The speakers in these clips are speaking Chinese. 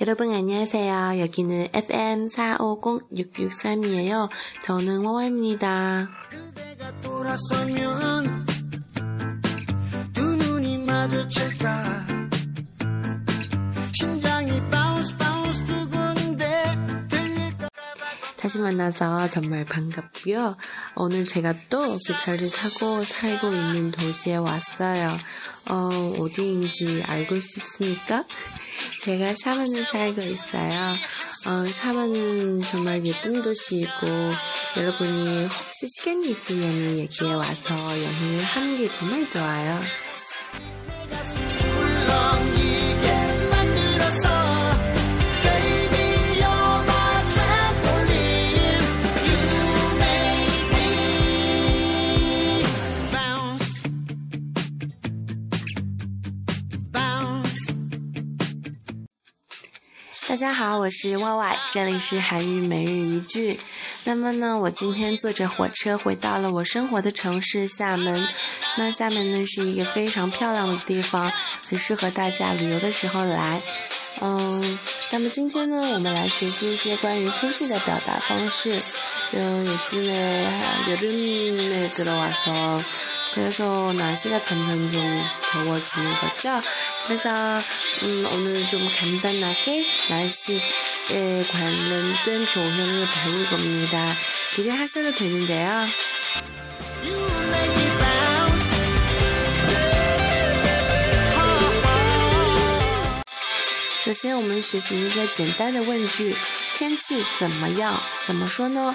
여러분 안녕하세요. 여기는 FM 450-663이에요. 저는 와와입니다. 그대가 돌아서면 두 눈이 마주칠까 다시 만나서 정말 반갑고요. 오늘 제가 또 기차를 타고 살고 있는 도시에 왔어요. 어, 어디인지 알고 싶습니까? 제가 샤먼에 살고 있어요. 어, 샤먼은 정말 예쁜 도시이고 여러분이 혹시 시간이 있으면 여기에 와서 여행을 하는 게 정말 좋아요. 家好，我是 Y Y，这里是韩语每日一句。那么呢，我今天坐着火车回到了我生活的城市厦门。那厦门呢是一个非常漂亮的地方，很适合大家旅游的时候来。嗯，那么今天呢，我们来学习一些关于天气的表达方式。嗯，요즘에여름에들어와서그래서날씨가점점좀더워지는거죠 그래서 음 오늘 좀 간단하게 날씨에 관련된표현을배울 겁니다 기대하셔도 되는데요 首先，我们学习一个简单的问句：天气怎么样？怎么说呢？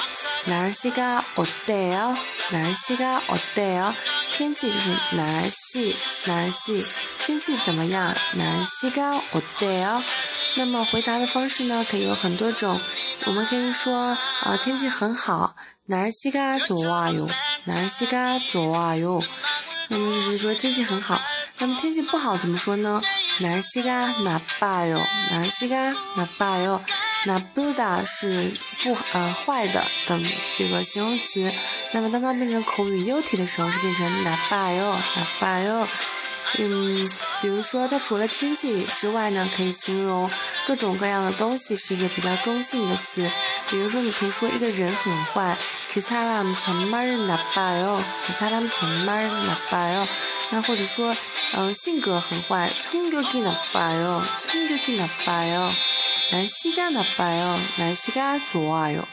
哪儿西嘎哦对哦，哪儿西嘎哦对哦。天气就是哪儿西哪儿西，天气怎么样？哪儿西嘎哦对哦。那么回答的方式呢，可以有很多种。我们可以说啊，天气很好，哪儿西嘎左哇哟，哪儿西嘎左哇哟。那么就是说天气很好。那么天气不好怎么说呢？哪儿西嘎哪巴哟，哪儿西嘎哪巴哟，哪不达是不呃坏的等这个形容词。那么当它变成口语优体的时候，是变成哪巴哟哪巴哟。嗯，比如说它除了天气之外呢，可以形容各种各样的东西，是一个比较中性的词。比如说你可以说一个人很坏，그사람정말나빠 요， 그사람정말나빠 요。 那或者说，嗯，性格很坏，성격이나빠 요， 성격이나빠 요， 날씨가나빠 요， 날씨가좋아 요。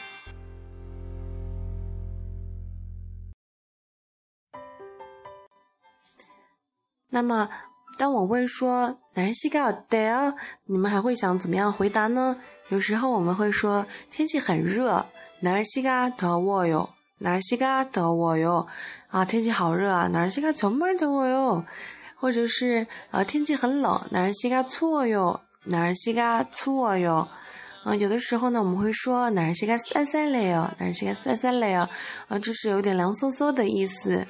那么，当我问说날씨가어때 요， 你们还会想怎么样回答呢？有时候我们会说天气很热，날씨가더워 요。 날씨가더워 요， 啊，天气好热啊！날씨가정말더워 요， 或者是啊，天气很冷，날씨가추워 요， 날씨가추워 요。 啊，有的时候呢，我们会说날씨가쌀쌀해 요， 날씨가쌀쌀해 요， 啊，这是有点凉飕飕的意思。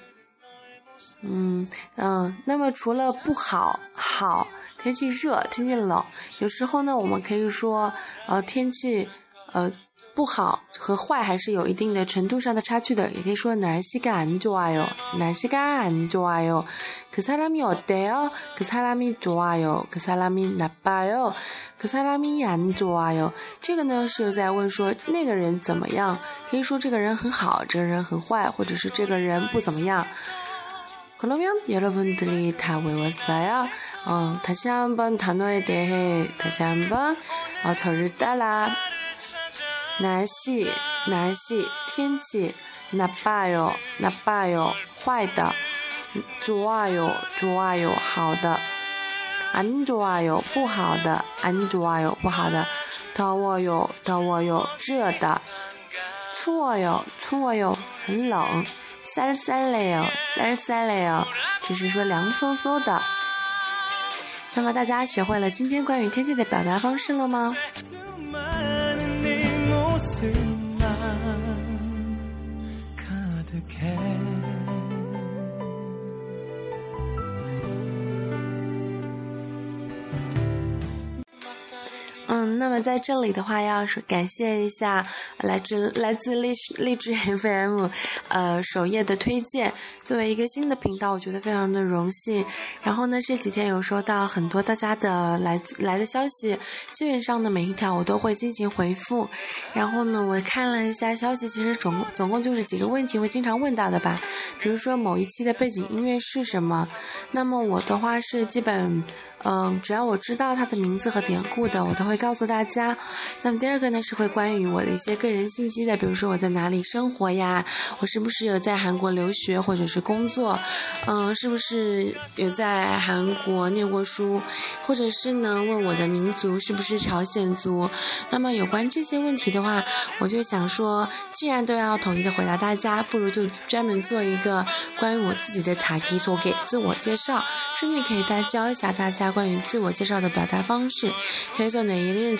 嗯嗯，那么除了不好，好，天气热，天气冷，有时候呢，我们可以说，呃，天气，呃。不好和坏还是有一定的程度上的差距的，也可以说날씨가안좋아 요， 날씨가안좋아 요， 그사람이어때 요， 그사람이좋아 요， 그사람이나빠 요， 그사람이안좋아 요。 这个呢是在问说那个人怎么样，可以说这个人很好，这个人很坏，或者是这个人不怎么样。 그러면여러분들이다외웠어요어다시한번단어에대해다시한번어저를따라 날씨 날씨天气나빠요나빠요坏的좋아요좋아요好的안좋아요不好的안좋아요不好的더워요더워요热的추워요추워요很冷 三十三了，三十三了，只是说凉飕飕的。那么大家学会了今天关于天气的表达方式了吗？那么在这里的话，要说感谢一下来自来自荔荔枝 FM，呃，首页的推荐。作为一个新的频道，我觉得非常的荣幸。然后呢，这几天有收到很多大家的来来的消息，基本上的每一条我都会进行回复。然后呢，我看了一下消息，其实总总共就是几个问题会经常问到的吧，比如说某一期的背景音乐是什么？那么我的话是基本。嗯，只要我知道它的名字和典故的，我都会告诉大大家。那么第二个呢是会关于我的一些个人信息的比如说我在哪里生活呀我是不是有在韩国留学或者是工作嗯是不是有在韩国念过书或者是呢问我的民族是不是朝鲜族？那么有关这些问题的话我就想说既然都要统一的回答大家不如就专门做一个关于我自己的塔题所给自我介绍。顺便可以再教一下大家关于自我介绍的表达方式可以做哪一类的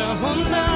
someone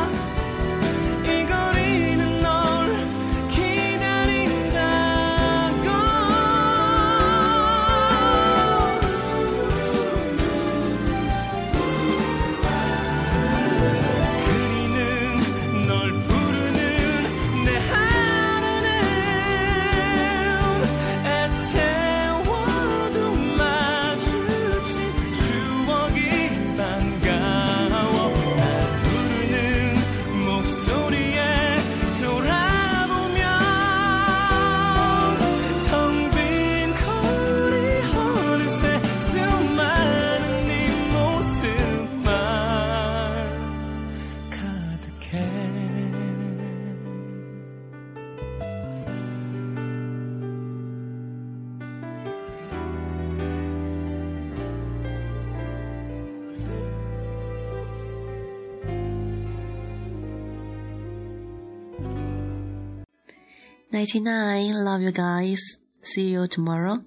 99. Love you guys. See you tomorrow.